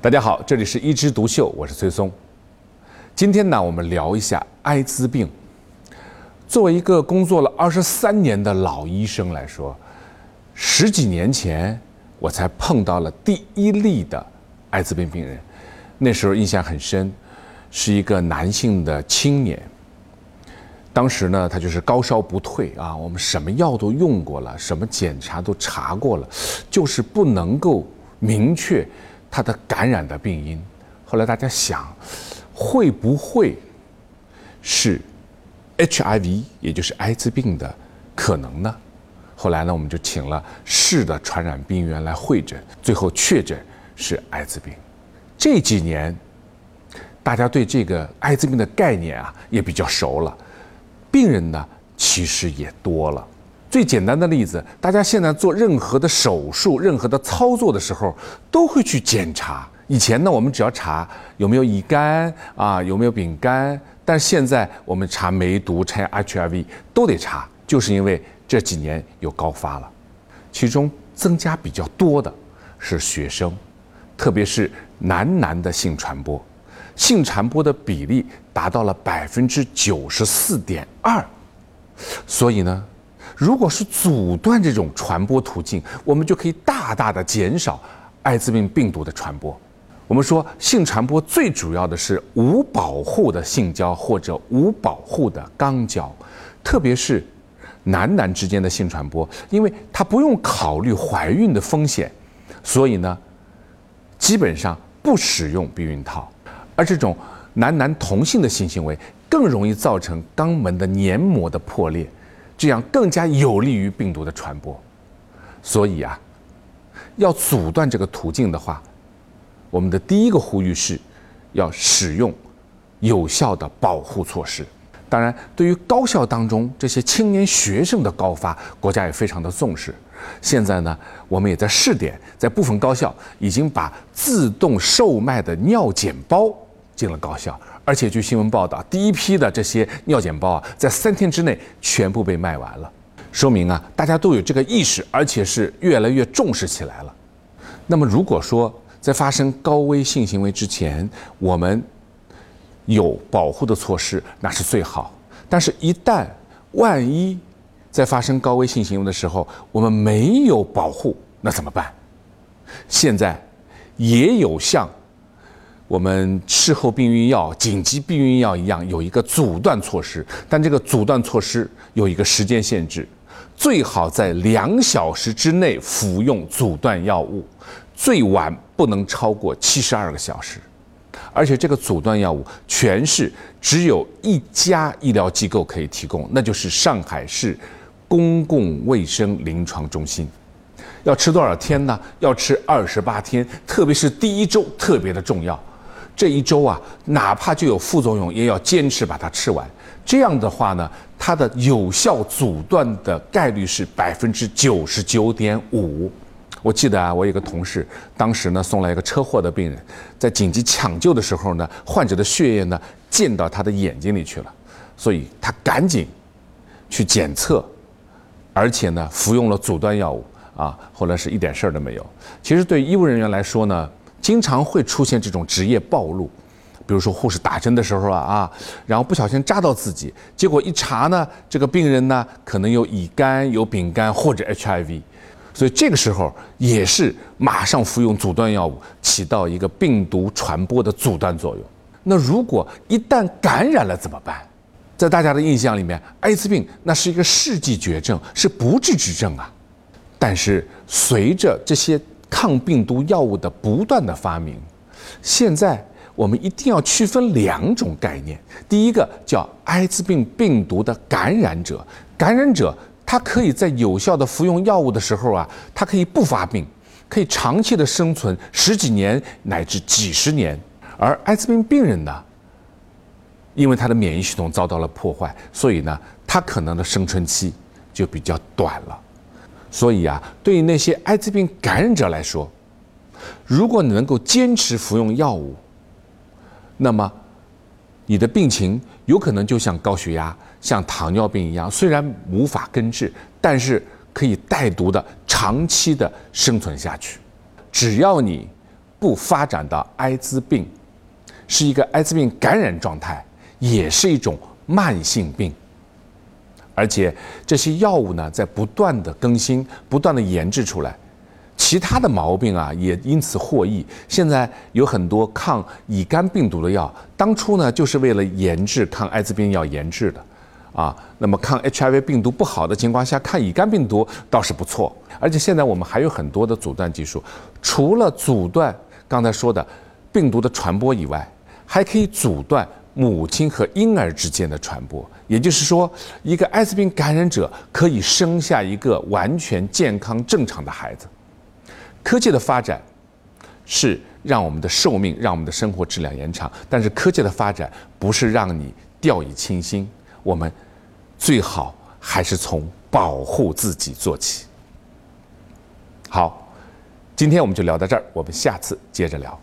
大家好，这里是一枝独秀，我是崔松。今天呢，我们聊一下艾滋病。作为一个工作了二十三年的老医生来说，十几年前我才碰到了第一例的艾滋病病人，那时候印象很深，是一个男性的青年。当时呢，他就是高烧不退啊，我们什么药都用过了，什么检查都查过了，就是不能够明确。他的感染的病因，后来大家想，会不会是 HIV，也就是艾滋病的可能呢？后来呢，我们就请了市的传染病员来会诊，最后确诊是艾滋病。这几年，大家对这个艾滋病的概念啊也比较熟了，病人呢其实也多了。最简单的例子，大家现在做任何的手术、任何的操作的时候，都会去检查。以前呢，我们只要查有没有乙肝啊，有没有丙肝，但现在我们查梅毒、查 HIV 都得查，就是因为这几年有高发了。其中增加比较多的是学生，特别是男男的性传播，性传播的比例达到了百分之九十四点二，所以呢。如果是阻断这种传播途径，我们就可以大大的减少艾滋病病毒的传播。我们说性传播最主要的是无保护的性交或者无保护的肛交，特别是男男之间的性传播，因为它不用考虑怀孕的风险，所以呢，基本上不使用避孕套。而这种男男同性的性行为更容易造成肛门的黏膜的破裂。这样更加有利于病毒的传播，所以啊，要阻断这个途径的话，我们的第一个呼吁是，要使用有效的保护措施。当然，对于高校当中这些青年学生的高发，国家也非常的重视。现在呢，我们也在试点，在部分高校已经把自动售卖的尿检包进了高校。而且据新闻报道，第一批的这些尿检包啊，在三天之内全部被卖完了，说明啊，大家都有这个意识，而且是越来越重视起来了。那么，如果说在发生高危性行为之前，我们有保护的措施，那是最好。但是，一旦万一在发生高危性行为的时候，我们没有保护，那怎么办？现在也有像。我们事后避孕药、紧急避孕药一样有一个阻断措施，但这个阻断措施有一个时间限制，最好在两小时之内服用阻断药物，最晚不能超过七十二个小时。而且这个阻断药物全是只有一家医疗机构可以提供，那就是上海市公共卫生临床中心。要吃多少天呢？要吃二十八天，特别是第一周特别的重要。这一周啊，哪怕就有副作用，也要坚持把它吃完。这样的话呢，它的有效阻断的概率是百分之九十九点五。我记得啊，我有个同事，当时呢送来一个车祸的病人，在紧急抢救的时候呢，患者的血液呢溅到他的眼睛里去了，所以他赶紧去检测，而且呢服用了阻断药物啊，后来是一点事儿都没有。其实对医务人员来说呢。经常会出现这种职业暴露，比如说护士打针的时候啊啊，然后不小心扎到自己，结果一查呢，这个病人呢可能有乙肝、有丙肝或者 HIV，所以这个时候也是马上服用阻断药物，起到一个病毒传播的阻断作用。那如果一旦感染了怎么办？在大家的印象里面，艾滋病那是一个世纪绝症，是不治之症啊。但是随着这些。抗病毒药物的不断的发明，现在我们一定要区分两种概念。第一个叫艾滋病病毒的感染者，感染者他可以在有效的服用药物的时候啊，他可以不发病，可以长期的生存十几年乃至几十年。而艾滋病病人呢，因为他的免疫系统遭到了破坏，所以呢，他可能的生存期就比较短了。所以啊，对于那些艾滋病感染者来说，如果你能够坚持服用药物，那么你的病情有可能就像高血压、像糖尿病一样，虽然无法根治，但是可以带毒的长期的生存下去。只要你不发展到艾滋病，是一个艾滋病感染状态，也是一种慢性病。而且这些药物呢，在不断的更新、不断的研制出来，其他的毛病啊也因此获益。现在有很多抗乙肝病毒的药，当初呢就是为了研制抗艾滋病药研制的，啊，那么抗 HIV 病毒不好的情况下，抗乙肝病毒倒是不错。而且现在我们还有很多的阻断技术，除了阻断刚才说的病毒的传播以外，还可以阻断。母亲和婴儿之间的传播，也就是说，一个艾滋病感染者可以生下一个完全健康正常的孩子。科技的发展是让我们的寿命、让我们的生活质量延长，但是科技的发展不是让你掉以轻心。我们最好还是从保护自己做起。好，今天我们就聊到这儿，我们下次接着聊。